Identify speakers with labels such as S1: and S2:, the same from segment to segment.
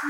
S1: Los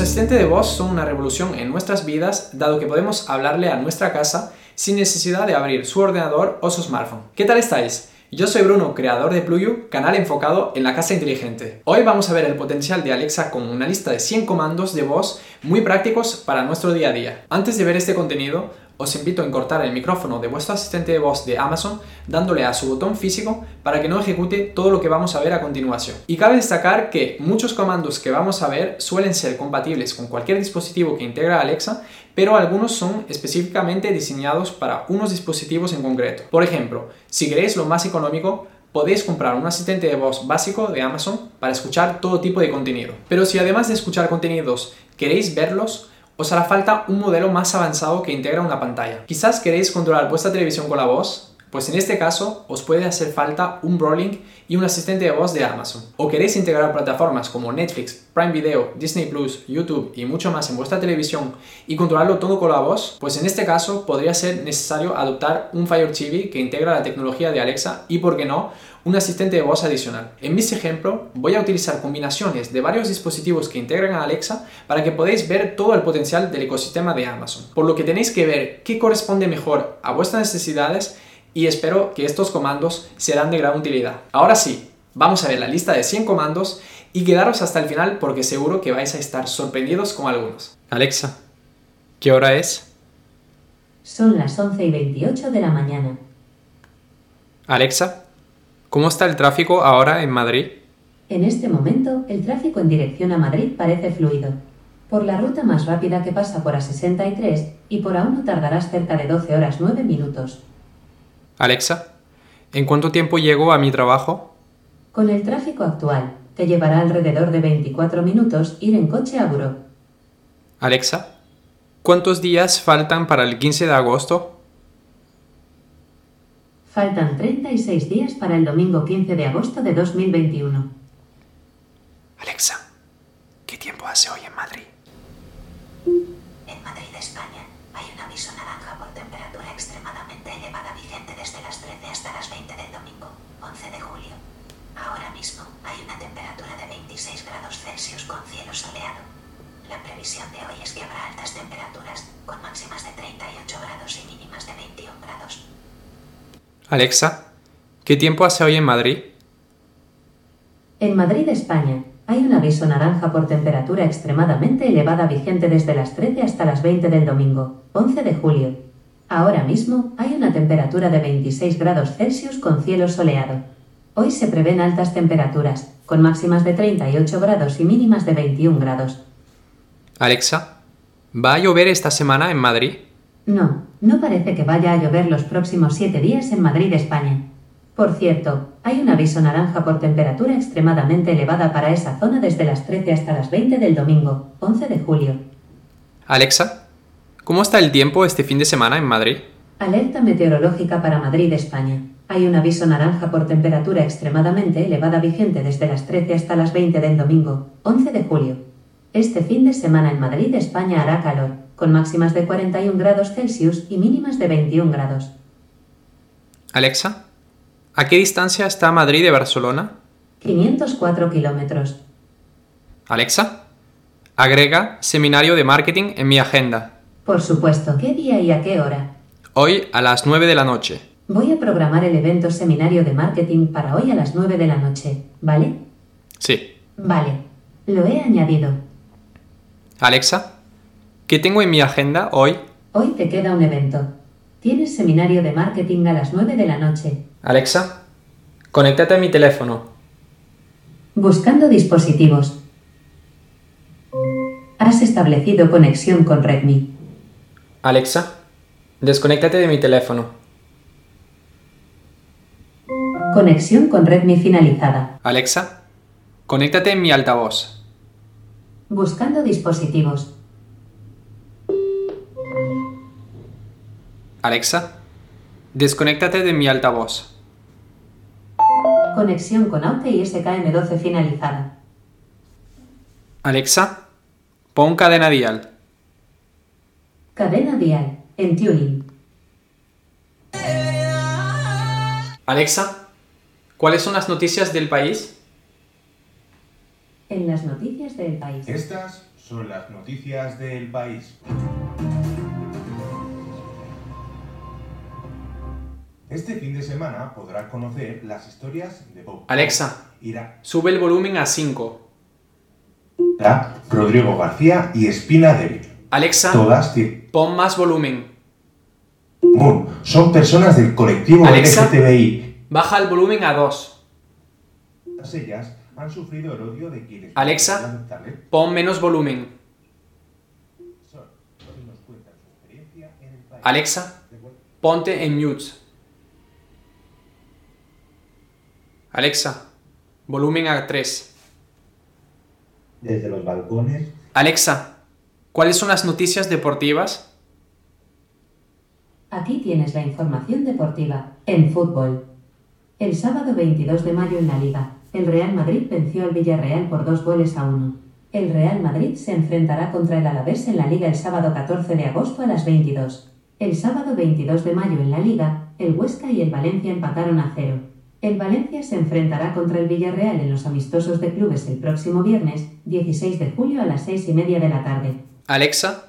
S1: asistentes de voz son una revolución en nuestras vidas dado que podemos hablarle a nuestra casa sin necesidad de abrir su ordenador o su smartphone. ¿Qué tal estáis? Yo soy Bruno, creador de Pluyu, canal enfocado en la casa inteligente. Hoy vamos a ver el potencial de Alexa con una lista de 100 comandos de voz muy prácticos para nuestro día a día. Antes de ver este contenido, os invito a encortar el micrófono de vuestro asistente de voz de Amazon dándole a su botón físico para que no ejecute todo lo que vamos a ver a continuación. Y cabe destacar que muchos comandos que vamos a ver suelen ser compatibles con cualquier dispositivo que integra Alexa, pero algunos son específicamente diseñados para unos dispositivos en concreto. Por ejemplo, si queréis lo más económico, podéis comprar un asistente de voz básico de Amazon para escuchar todo tipo de contenido. Pero si además de escuchar contenidos queréis verlos, os hará falta un modelo más avanzado que integra una pantalla. Quizás queréis controlar vuestra televisión con la voz, pues en este caso os puede hacer falta un Brolink y un asistente de voz de Amazon. O queréis integrar plataformas como Netflix, Prime Video, Disney Plus, YouTube y mucho más en vuestra televisión y controlarlo todo con la voz, pues en este caso podría ser necesario adoptar un Fire TV que integra la tecnología de Alexa y, por qué no, un asistente de voz adicional. En mis ejemplos voy a utilizar combinaciones de varios dispositivos que integran a Alexa para que podáis ver todo el potencial del ecosistema de Amazon. Por lo que tenéis que ver qué corresponde mejor a vuestras necesidades y espero que estos comandos serán de gran utilidad. Ahora sí, vamos a ver la lista de 100 comandos y quedaros hasta el final porque seguro que vais a estar sorprendidos con algunos. Alexa, ¿qué hora es?
S2: Son las 11 y 28 de la mañana.
S1: Alexa, ¿cómo está el tráfico ahora en Madrid?
S2: En este momento, el tráfico en dirección a Madrid parece fluido. Por la ruta más rápida que pasa por A63 y por aún no tardarás cerca de 12 horas 9 minutos.
S1: Alexa, ¿en cuánto tiempo llego a mi trabajo?
S2: Con el tráfico actual, te llevará alrededor de 24 minutos ir en coche a Buró.
S1: Alexa, ¿cuántos días faltan para el 15 de agosto?
S2: Faltan 36 días para el domingo 15 de agosto de 2021.
S1: Alexa, ¿qué tiempo hace hoy en Madrid?
S3: En Madrid, España, hay un aviso naranja por temperatura extremadamente elevada vigente desde las 13 hasta las 20 del domingo, 11 de julio. Ahora mismo hay una temperatura de 26 grados Celsius con cielo soleado. La previsión de hoy es que habrá altas temperaturas, con máximas de 38 grados y mínimas de 21 grados.
S1: Alexa, ¿qué tiempo hace hoy en Madrid?
S2: En Madrid, España, hay un aviso naranja por temperatura extremadamente elevada vigente desde las 13 hasta las 20 del domingo, 11 de julio. Ahora mismo hay una temperatura de 26 grados Celsius con cielo soleado. Hoy se prevén altas temperaturas, con máximas de 38 grados y mínimas de 21 grados.
S1: Alexa, ¿va a llover esta semana en Madrid?
S2: No, no parece que vaya a llover los próximos 7 días en Madrid, España. Por cierto, hay un aviso naranja por temperatura extremadamente elevada para esa zona desde las 13 hasta las 20 del domingo, 11 de julio.
S1: Alexa, ¿cómo está el tiempo este fin de semana en Madrid?
S2: Alerta meteorológica para Madrid, España. Hay un aviso naranja por temperatura extremadamente elevada vigente desde las 13 hasta las 20 del domingo, 11 de julio. Este fin de semana en Madrid, España hará calor, con máximas de 41 grados Celsius y mínimas de 21 grados.
S1: Alexa, ¿a qué distancia está Madrid de Barcelona?
S2: 504 kilómetros.
S1: Alexa, agrega seminario de marketing en mi agenda.
S2: Por supuesto, ¿qué día y a qué hora?
S1: Hoy a las 9 de la noche.
S2: Voy a programar el evento seminario de marketing para hoy a las 9 de la noche, ¿vale?
S1: Sí.
S2: Vale, lo he añadido.
S1: Alexa, ¿qué tengo en mi agenda hoy?
S2: Hoy te queda un evento. Tienes seminario de marketing a las 9 de la noche.
S1: Alexa, conéctate a mi teléfono.
S2: Buscando dispositivos. Has establecido conexión con Redmi.
S1: Alexa, desconéctate de mi teléfono.
S2: Conexión con Redmi finalizada.
S1: Alexa, conéctate en mi altavoz.
S2: Buscando dispositivos.
S1: Alexa, desconéctate de mi altavoz.
S2: Conexión con Aute y SKM12 finalizada.
S1: Alexa, pon cadena dial.
S2: Cadena dial. En tuning.
S1: Alexa, ¿Cuáles son las noticias del país?
S2: En las noticias del país.
S4: Estas son las noticias del país. Este fin de semana podrás conocer las historias de Bob.
S1: Alexa,
S4: Ira,
S1: sube el volumen a 5.
S4: Rodrigo García y Espina Débil.
S1: Alexa,
S4: Todas
S1: pon más volumen.
S4: Son personas del colectivo
S1: Alexa.
S4: LGTBI.
S1: Baja el volumen a 2.
S4: Todas ellas han sufrido el odio de quienes
S1: Alexa. Pon menos volumen. Alexa, ponte en mute. Alexa, volumen a 3.
S4: Desde los balcones
S1: Alexa, ¿cuáles son las noticias deportivas?
S2: Aquí tienes la información deportiva. En fútbol. El sábado 22 de mayo en la Liga, el Real Madrid venció al Villarreal por dos goles a uno. El Real Madrid se enfrentará contra el Alavés en la Liga el sábado 14 de agosto a las 22. El sábado 22 de mayo en la Liga, el Huesca y el Valencia empataron a cero. El Valencia se enfrentará contra el Villarreal en los amistosos de clubes el próximo viernes, 16 de julio a las 6 y media de la tarde.
S1: Alexa,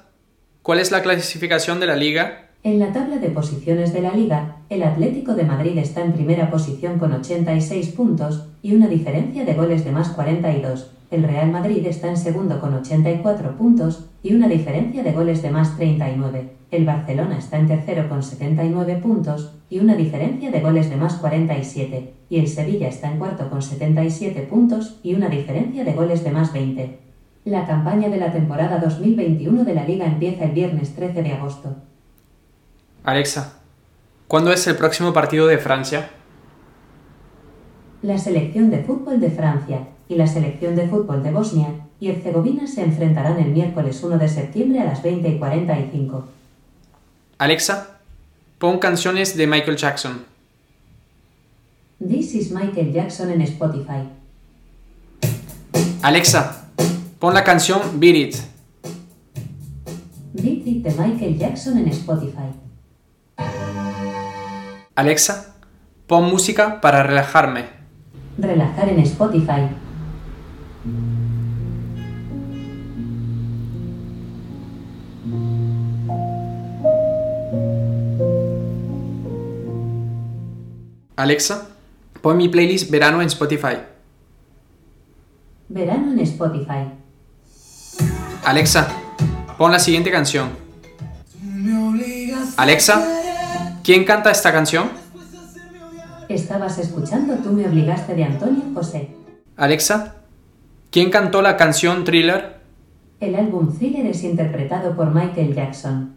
S1: ¿cuál es la clasificación de la liga?
S2: En la tabla de posiciones de la liga, el Atlético de Madrid está en primera posición con 86 puntos y una diferencia de goles de más 42. El Real Madrid está en segundo con 84 puntos y una diferencia de goles de más 39. El Barcelona está en tercero con 79 puntos y una diferencia de goles de más 47. Y el Sevilla está en cuarto con 77 puntos y una diferencia de goles de más 20. La campaña de la temporada 2021 de la liga empieza el viernes 13 de agosto.
S1: Alexa, ¿cuándo es el próximo partido de Francia?
S2: La selección de fútbol de Francia y la selección de fútbol de Bosnia y Herzegovina se enfrentarán el miércoles 1 de septiembre a las 20 y 45.
S1: Alexa, pon canciones de Michael Jackson.
S2: This is Michael Jackson en Spotify.
S1: Alexa, pon la canción Beat It.
S2: Beat It de Michael Jackson en Spotify.
S1: Alexa, pon música para relajarme.
S2: Relajar en Spotify.
S1: Alexa, pon mi playlist verano en Spotify.
S2: Verano en Spotify.
S1: Alexa, pon la siguiente canción. Alexa, ¿quién canta esta canción?
S2: Estabas escuchando Tú me obligaste de Antonio José.
S1: Alexa, ¿quién cantó la canción Thriller?
S2: El álbum Thriller es interpretado por Michael Jackson.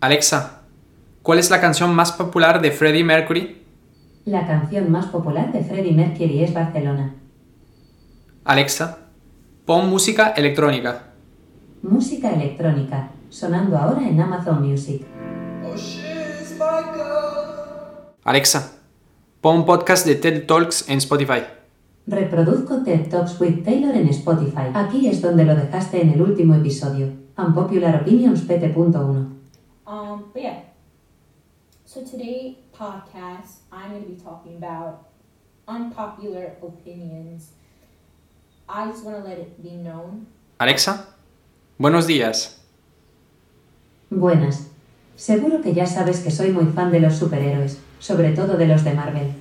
S1: Alexa, ¿cuál es la canción más popular de Freddie Mercury?
S2: La canción más popular de Freddie Mercury es Barcelona.
S1: Alexa, pon música electrónica.
S2: Música electrónica, sonando ahora en Amazon Music.
S1: Alexa, pon podcast de TED Talks en Spotify.
S2: Reproduzco TED Talks with Taylor en Spotify. Aquí es donde lo dejaste en el último episodio. Unpopular Opinions PT.1.
S5: Um, but yeah. So today podcast, I'm going to be talking about unpopular opinions. I just want to let it be known.
S1: Alexa, buenos días.
S2: Buenas. Seguro que ya sabes que soy muy fan de los superhéroes, sobre todo de los de Marvel.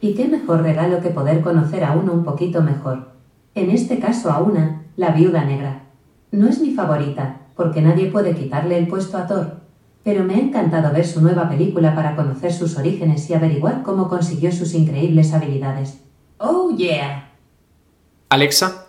S2: Y qué mejor regalo que poder conocer a uno un poquito mejor. En este caso a una, la viuda negra. No es mi favorita, porque nadie puede quitarle el puesto a Thor. Pero me ha encantado ver su nueva película para conocer sus orígenes y averiguar cómo consiguió sus increíbles habilidades. ¡Oh, yeah!
S1: Alexa,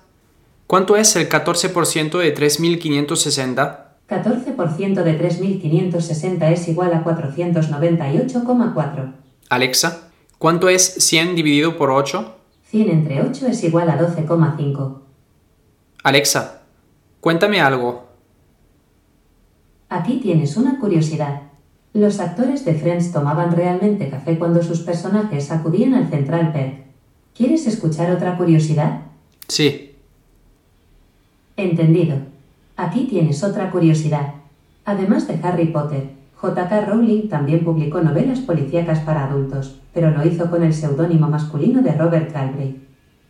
S1: ¿cuánto es el 14% de 3560?
S2: 14% de 3560 es igual a 498,4.
S1: Alexa, ¿cuánto es 100 dividido por 8?
S2: 100 entre 8 es igual a 12,5.
S1: Alexa, cuéntame algo.
S2: Aquí tienes una curiosidad. Los actores de Friends tomaban realmente café cuando sus personajes acudían al Central Perk. ¿Quieres escuchar otra curiosidad?
S1: Sí,
S2: Entendido. Aquí tienes otra curiosidad. Además de Harry Potter, J.K. Rowling también publicó novelas policíacas para adultos, pero lo hizo con el seudónimo masculino de Robert Galbraith.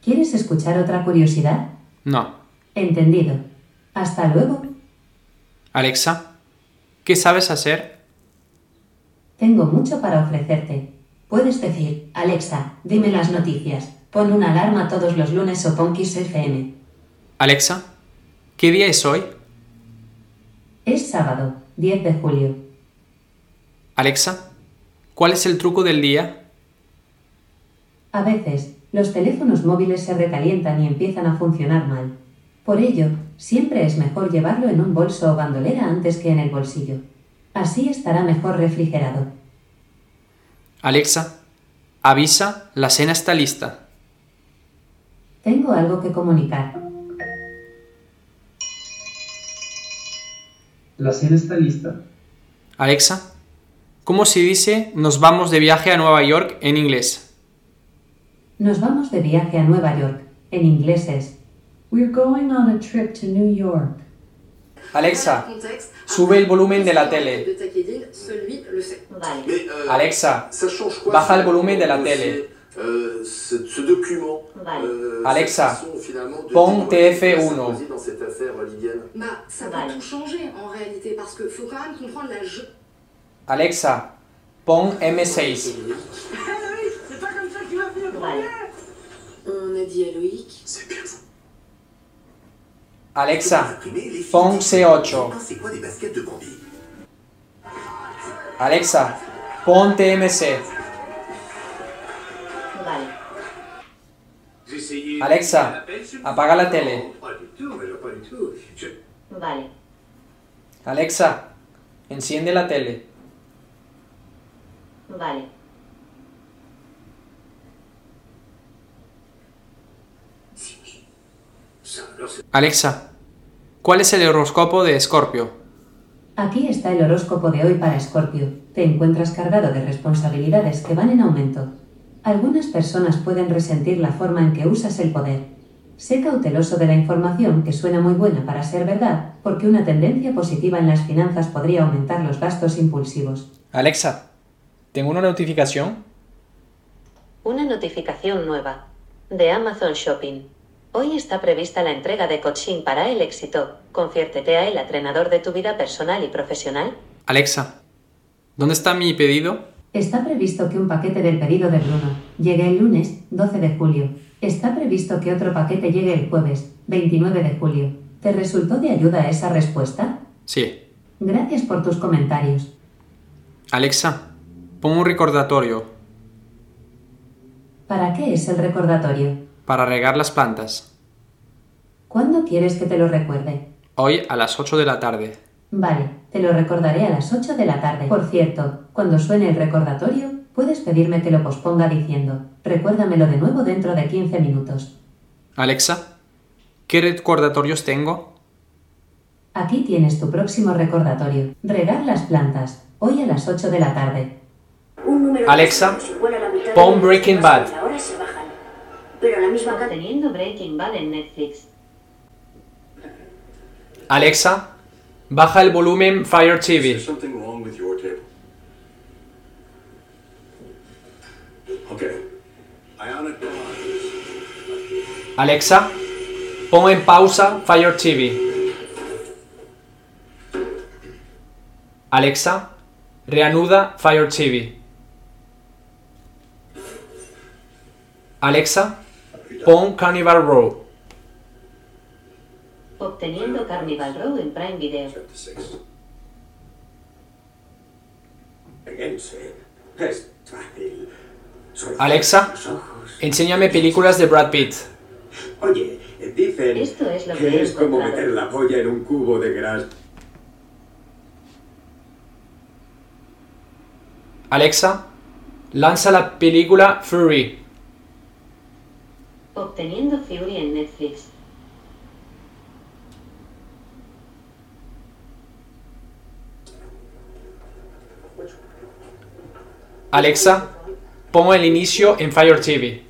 S2: ¿Quieres escuchar otra curiosidad?
S1: No.
S2: Entendido. Hasta luego.
S1: Alexa, ¿qué sabes hacer?
S2: Tengo mucho para ofrecerte. Puedes decir, Alexa, dime las noticias. Pon una alarma todos los lunes o pon Kiss FM.
S1: Alexa, ¿qué día es hoy?
S2: Es sábado, 10 de julio.
S1: Alexa, ¿cuál es el truco del día?
S2: A veces, los teléfonos móviles se recalientan y empiezan a funcionar mal. Por ello, siempre es mejor llevarlo en un bolso o bandolera antes que en el bolsillo. Así estará mejor refrigerado.
S1: Alexa, avisa, la cena está lista.
S2: Tengo algo que comunicar.
S6: La cena está lista.
S1: Alexa, ¿cómo se dice nos vamos de viaje a Nueva York en inglés?
S2: Nos vamos de viaje a Nueva York. En inglés es
S7: We're going on a trip to New York.
S1: Alexa, sube el volumen de la tele.
S2: Vale.
S8: Euh,
S1: Alexa,
S8: quoi
S1: baja el volumen de la
S8: euh,
S1: tele.
S8: Euh, ce, ce document.
S2: Vale.
S8: euh,
S1: Alexa, pon
S8: témoigner
S1: TF1.
S8: Sarkozy dans cette affaire libyenne.
S9: Bah, ça peut
S2: Vale.
S9: tout changer en réalité, parce que faut quand même comprendre la je...
S1: Alexa, pon M6.
S2: Vale.
S9: On a dit à Loïc.
S8: C'est bien vous.
S1: Alexa, pon C8.
S8: C'est quoi des baskets de Bambi?
S1: Alexa, pon TMC.
S2: Vale.
S1: Alexa, apaga la tele.
S2: Vale.
S1: Alexa, enciende la tele.
S2: Vale.
S1: Alexa, ¿cuál es el horóscopo de Escorpio?
S2: Aquí está el horóscopo de hoy para Escorpio. Te encuentras cargado de responsabilidades que van en aumento. Algunas personas pueden resentir la forma en que usas el poder. Sé cauteloso de la información que suena muy buena para ser verdad, porque una tendencia positiva en las finanzas podría aumentar los gastos impulsivos.
S1: Alexa, tengo una notificación.
S2: Una notificación nueva. De Amazon Shopping. Hoy está prevista la entrega de coaching para el éxito. Conviértete a el entrenador de tu vida personal y profesional.
S1: Alexa, ¿dónde está mi pedido?
S2: Está previsto que un paquete del pedido de Bruno llegue el lunes 12 de julio. Está previsto que otro paquete llegue el jueves 29 de julio. ¿Te resultó de ayuda esa respuesta?
S1: Sí.
S2: Gracias por tus comentarios.
S1: Alexa, pon un recordatorio
S2: ¿Para qué es el recordatorio?
S1: para regar las plantas.
S2: ¿Cuándo quieres que te lo recuerde?
S1: Hoy a las 8 de la tarde.
S2: Vale, te lo recordaré a las 8 de la tarde. Por cierto, cuando suene el recordatorio, puedes pedirme que lo posponga diciendo, recuérdamelo de nuevo dentro de 15 minutos.
S1: Alexa, ¿qué recordatorios tengo?
S2: Aquí tienes tu próximo recordatorio. Regar las plantas, hoy a las 8 de la tarde.
S3: Un número
S1: Alexa, pon Breaking Bad.
S3: que Ahora se bajan. Pero la misma.
S2: Teniendo Breaking Bad en Netflix.
S1: Alexa, baja el volumen Fire TV.
S8: There's something wrong with your table. Okay. Ionic
S1: Alexa, pon en pausa Fire TV. Alexa, reanuda Fire TV. Alexa, pon Carnival Row.
S2: Obteniendo Carnival Row en Prime Video.
S8: Chapter 6. Fíjense. Es fácil. Solo
S1: Alexa, enséñame películas de Brad Pitt.
S8: Oye, dicen
S2: Esto es lo que
S8: que es como meter la polla en un cubo de grasa.
S1: Alexa, lanza la película Fury.
S2: Obteniendo Fury en Netflix.
S1: Alexa, pon el inicio en Fire TV.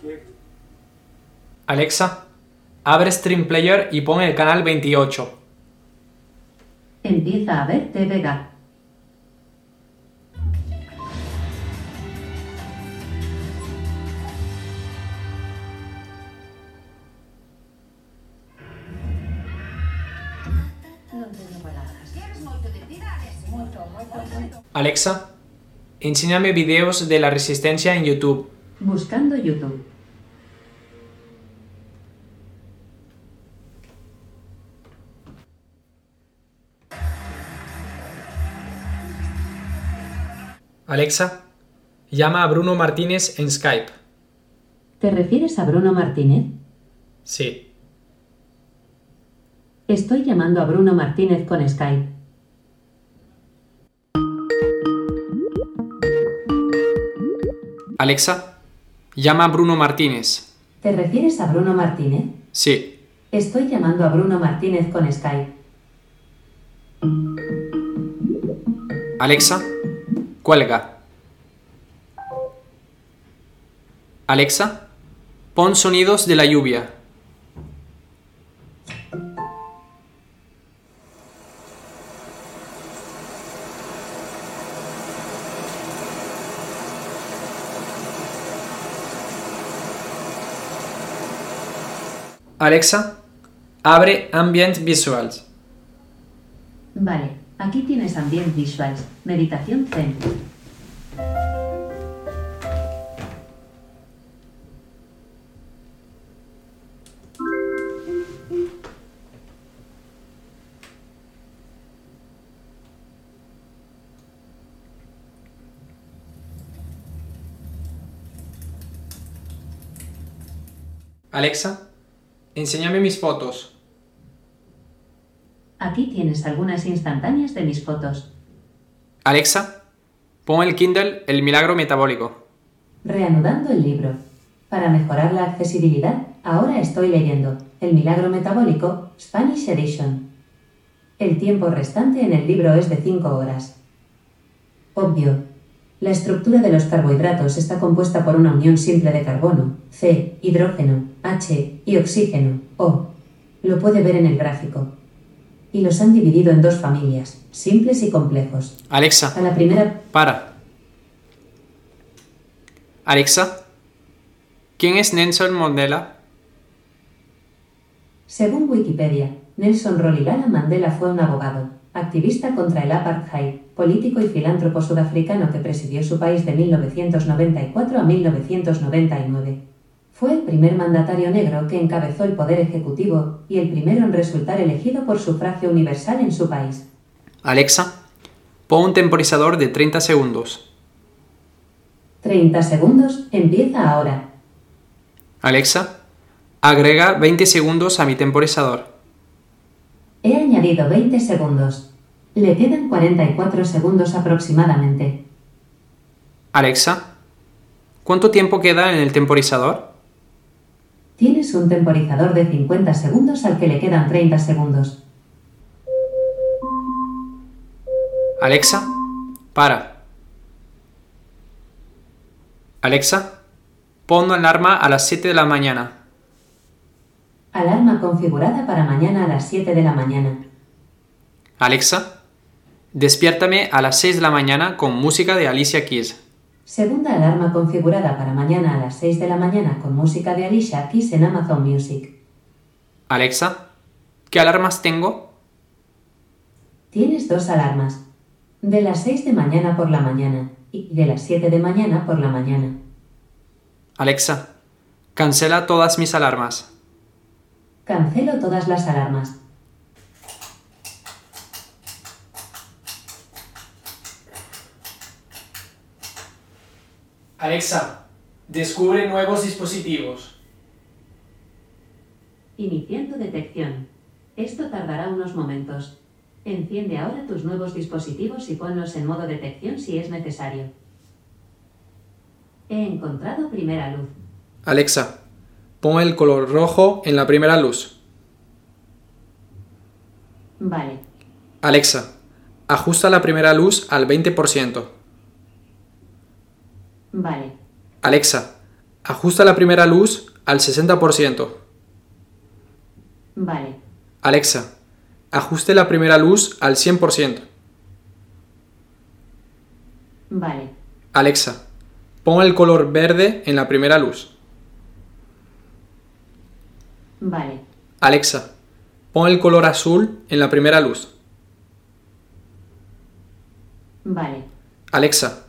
S8: Kicked.
S1: Alexa, abre Stream Player y pon el canal 28.
S2: Empieza a ver TV Gag.
S1: Alexa, enséñame videos de la resistencia en YouTube.
S2: Buscando YouTube.
S1: Alexa, llama a Bruno Martínez en Skype.
S2: ¿Te refieres a Bruno Martínez?
S1: Sí.
S2: Estoy llamando a Bruno Martínez con Skype.
S1: Alexa, llama a Bruno Martínez.
S2: ¿Te refieres a Bruno Martínez?
S1: Sí.
S2: Estoy llamando a Bruno Martínez con Skype.
S1: Alexa, cuelga. Alexa, pon sonidos de la lluvia. Alexa, abre Ambient Visuals.
S2: Vale, aquí tienes Ambient Visuals, Meditación Zen.
S1: Alexa, enséñame mis fotos.
S2: Aquí tienes algunas instantáneas de mis fotos.
S1: Alexa, pon el Kindle El Milagro Metabólico.
S2: Reanudando el libro. Para mejorar la accesibilidad, ahora estoy leyendo El Milagro Metabólico, Spanish Edition. El tiempo restante en el libro es de 5 horas. Obvio. La estructura de los carbohidratos está compuesta por una unión simple de carbono, C, hidrógeno, H y oxígeno, O. Lo puede ver en el gráfico. Y los han dividido en dos familias, simples y complejos.
S1: Alexa,
S2: A la primera
S1: para. Alexa, ¿quién es Nelson Mandela?
S2: Según Wikipedia, Nelson Rolihlahla Mandela fue un abogado, activista contra el apartheid, político y filántropo sudafricano que presidió su país de 1994 a 1999. Fue el primer mandatario negro que encabezó el poder ejecutivo y el primero en resultar elegido por sufragio universal en su país.
S1: Alexa, pon un temporizador de 30 segundos.
S2: 30 segundos, empieza ahora.
S1: Alexa, agrega 20 segundos a mi temporizador.
S2: He añadido 20 segundos. Le quedan 44 segundos aproximadamente.
S1: Alexa, ¿cuánto tiempo queda en el temporizador?
S2: Tienes un temporizador de 50 segundos al que le quedan 30 segundos.
S1: Alexa, para. Alexa, pon alarma a las 7 de la mañana.
S2: Alarma configurada para mañana a las 7 de la mañana.
S1: Alexa, despiértame a las 6 de la mañana con música de Alicia Keys.
S2: Segunda alarma configurada para mañana a las 6 de la mañana con música de Alicia Keys en Amazon Music.
S1: Alexa, ¿qué alarmas tengo?
S2: Tienes dos alarmas. De las 6 de mañana por la mañana y de las 7 de mañana por la mañana.
S1: Alexa, cancela todas mis alarmas.
S2: Cancelo todas las alarmas.
S1: Alexa, descubre nuevos dispositivos.
S2: Iniciando detección. Esto tardará unos momentos. Enciende ahora tus nuevos dispositivos y ponlos en modo detección si es necesario. He encontrado primera luz.
S1: Alexa, pon el color rojo en la primera luz.
S2: Vale.
S1: Alexa, ajusta la primera luz al 20%.
S2: Vale.
S1: Alexa, ajusta la primera luz al 60%.
S2: Vale.
S1: Alexa, ajuste la primera luz al 100%.
S2: Vale.
S1: Alexa, pon el color verde en la primera luz.
S2: Vale.
S1: Alexa, pon el color azul en la primera luz.
S2: Vale.
S1: Alexa,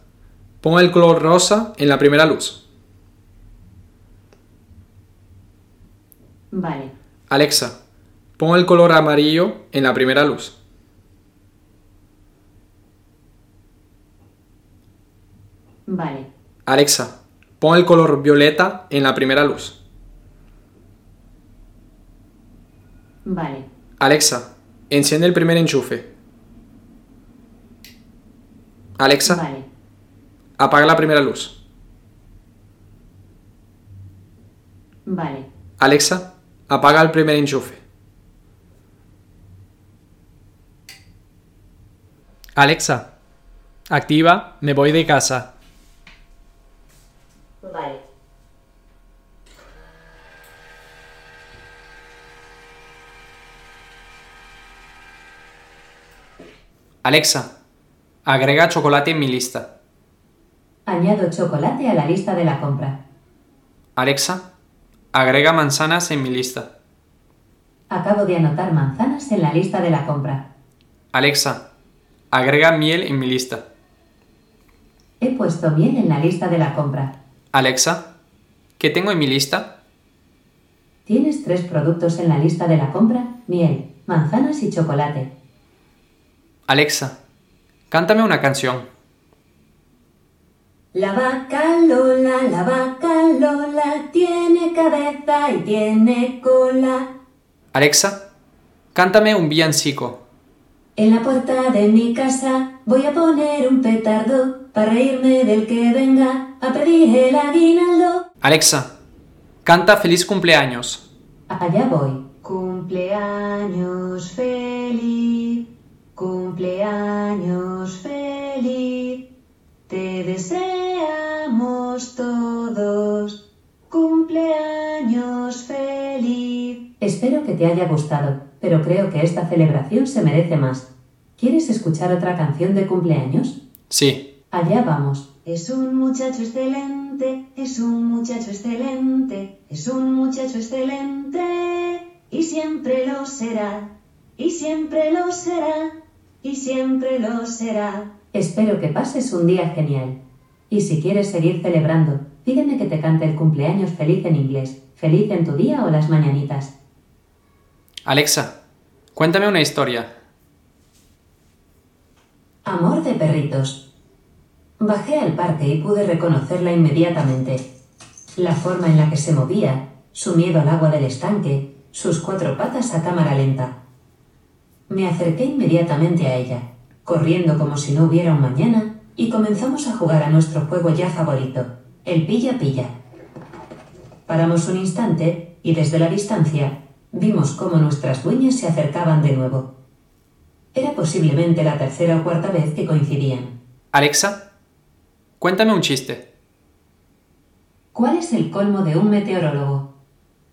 S1: pon el color rosa en la primera luz.
S2: Vale.
S1: Alexa, pon el color amarillo en la primera luz.
S2: Vale.
S1: Alexa, pon el color violeta en la primera luz.
S2: Vale.
S1: Alexa, enciende el primer enchufe. Alexa,
S2: Vale.
S1: Apaga la primera luz.
S2: Vale.
S1: Alexa, apaga el primer enchufe. Alexa, activa Me voy de casa.
S2: Vale.
S1: Alexa, agrega chocolate en mi lista.
S2: Añado chocolate a la lista de la compra.
S1: Alexa, agrega manzanas en mi lista.
S2: Acabo de anotar manzanas en la lista de la compra.
S1: Alexa, agrega miel en mi lista.
S2: He puesto miel en la lista de la compra.
S1: Alexa, ¿qué tengo en mi lista?
S2: Tienes tres productos en la lista de la compra, miel, manzanas y chocolate.
S1: Alexa, cántame una canción.
S2: La vaca Lola, la vaca Lola, tiene cabeza y tiene cola.
S1: Alexa, cántame un villancico.
S2: En la puerta de mi casa voy a poner un petardo para reírme del que venga a pedir el aguinaldo.
S1: Alexa, canta feliz cumpleaños.
S2: Allá voy. Cumpleaños feliz, cumpleaños feliz. Te deseamos todos. Cumpleaños feliz. Espero que te haya gustado, pero creo que esta celebración se merece más. ¿Quieres escuchar otra canción de cumpleaños?
S1: Sí,
S2: Allá vamos. Es un muchacho excelente, es un muchacho excelente, es un muchacho excelente, y siempre lo será, y siempre lo será, y siempre lo será. Espero que pases un día genial. Y si quieres seguir celebrando, pídeme que te cante el cumpleaños feliz en inglés, feliz en tu día o las mañanitas.
S1: Alexa, cuéntame una historia.
S2: Amor de perritos. Bajé al parque y pude reconocerla inmediatamente. La forma en la que se movía, su miedo al agua del estanque, sus cuatro patas a cámara lenta. Me acerqué inmediatamente a ella, corriendo como si no hubiera un mañana, y comenzamos a jugar a nuestro juego ya favorito, el pilla-pilla. Paramos un instante y desde la distancia vimos cómo nuestras dueñas se acercaban de nuevo. Era posiblemente la tercera o cuarta vez que coincidían.
S1: Alexa, cuéntame un chiste.
S2: ¿Cuál es el colmo de un meteorólogo?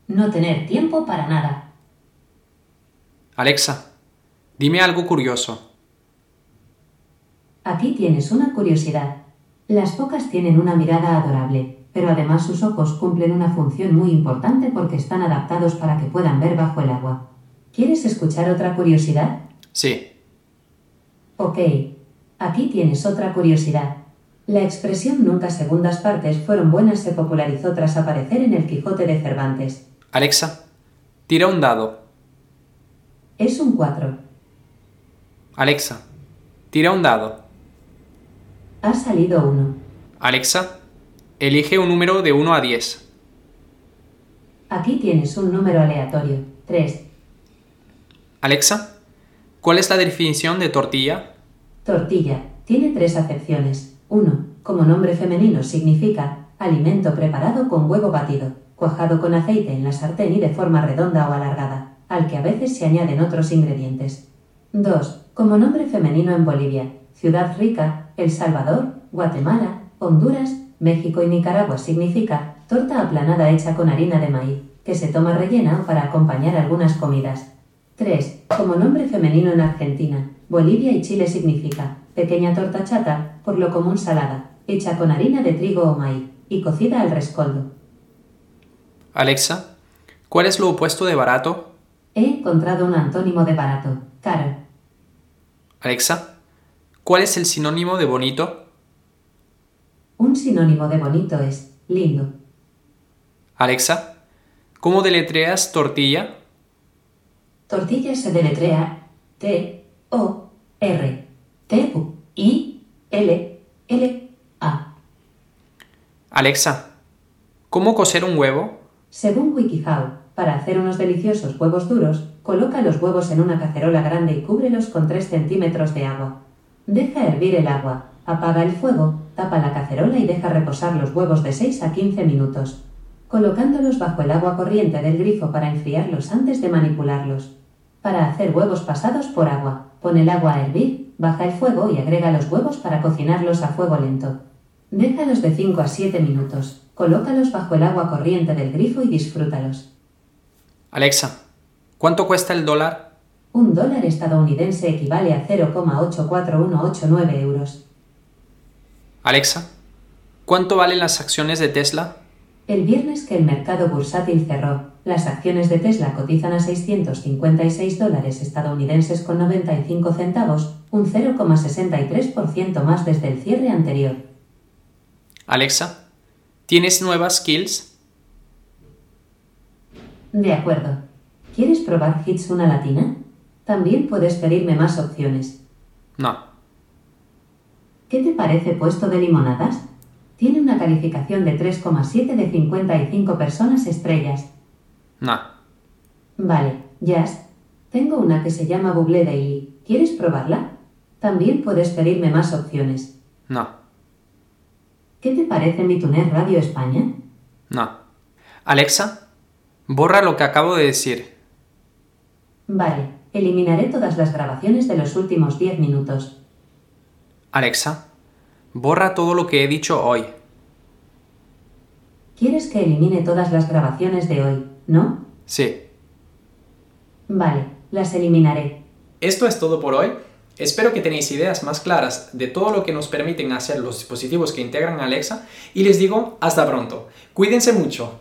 S2: No tener tiempo para nada.
S1: Alexa, dime algo curioso.
S2: Aquí tienes una curiosidad. Las focas tienen una mirada adorable, pero además sus ojos cumplen una función muy importante porque están adaptados para que puedan ver bajo el agua. ¿Quieres escuchar otra curiosidad?
S1: Sí,
S2: Ok, aquí tienes otra curiosidad. La expresión nunca segundas partes fueron buenas se popularizó tras aparecer en el Quijote de Cervantes.
S1: Alexa, tira un dado.
S2: Es un 4.
S1: Alexa, tira un dado.
S2: Ha salido uno.
S1: Alexa, elige un número de 1 a 10.
S2: Aquí tienes un número aleatorio. 3.
S1: Alexa, ¿cuál es la definición de tortilla?
S2: Tortilla. Tiene tres acepciones. 1. Como nombre femenino significa alimento preparado con huevo batido, cuajado con aceite en la sartén y de forma redonda o alargada, al que a veces se añaden otros ingredientes. 2. Como nombre femenino en Bolivia, Ciudad Rica, El Salvador, Guatemala, Honduras, México y Nicaragua significa torta aplanada hecha con harina de maíz, que se toma rellena o para acompañar algunas comidas. 3. Como nombre femenino en Argentina, Bolivia y Chile significa pequeña torta chata, por lo común salada, hecha con harina de trigo o maíz y cocida al rescoldo.
S1: Alexa, ¿cuál es lo opuesto de barato?
S2: He encontrado un antónimo de barato, caro.
S1: Alexa, ¿cuál es el sinónimo de bonito?
S2: Un sinónimo de bonito es lindo.
S1: Alexa, ¿cómo deletreas tortilla?
S2: Tortilla se deletrea T O R T U I L L A.
S1: Alexa, ¿cómo coser un huevo?
S2: Según WikiHow, para hacer unos deliciosos huevos duros, coloca los huevos en una cacerola grande y cúbrelos con 3 centímetros de agua. Deja hervir el agua, apaga el fuego, tapa la cacerola y deja reposar los huevos de 6 a 15 minutos, colocándolos bajo el agua corriente del grifo para enfriarlos antes de manipularlos. Para hacer huevos pasados por agua, pon el agua a hervir, baja el fuego y agrega los huevos para cocinarlos a fuego lento. Déjalos de 5 a 7 minutos, colócalos bajo el agua corriente del grifo y disfrútalos.
S1: Alexa, ¿cuánto cuesta el dólar?
S2: Un dólar estadounidense equivale a 0,84189 euros.
S1: Alexa, ¿cuánto valen las acciones de Tesla?
S2: El viernes que el mercado bursátil cerró, las acciones de Tesla cotizan a 656 dólares estadounidenses con 95 centavos, un 0,63% más desde el cierre anterior.
S1: Alexa, ¿tienes nuevas skills?
S2: De acuerdo. ¿Quieres probar Hits una latina? También puedes pedirme más opciones.
S1: No.
S2: ¿Qué te parece puesto de limonadas? Tiene una calificación de 3,7 de 55 personas estrellas.
S1: No.
S2: Vale, Jazz. Tengo una que se llama Buble Daily. ¿Quieres probarla? También puedes pedirme más opciones.
S1: No.
S2: ¿Qué te parece mi Tuner Radio España?
S1: No. Alexa, borra lo que acabo de decir.
S2: Vale, eliminaré todas las grabaciones de los últimos 10 minutos.
S1: Alexa, borra todo lo que he dicho hoy.
S2: ¿Quieres que elimine todas las grabaciones de hoy, no?
S1: Sí.
S2: Vale, las eliminaré.
S1: Esto es todo por hoy. Espero que tenéis ideas más claras de todo lo que nos permiten hacer los dispositivos que integran Alexa y les digo hasta pronto. Cuídense mucho.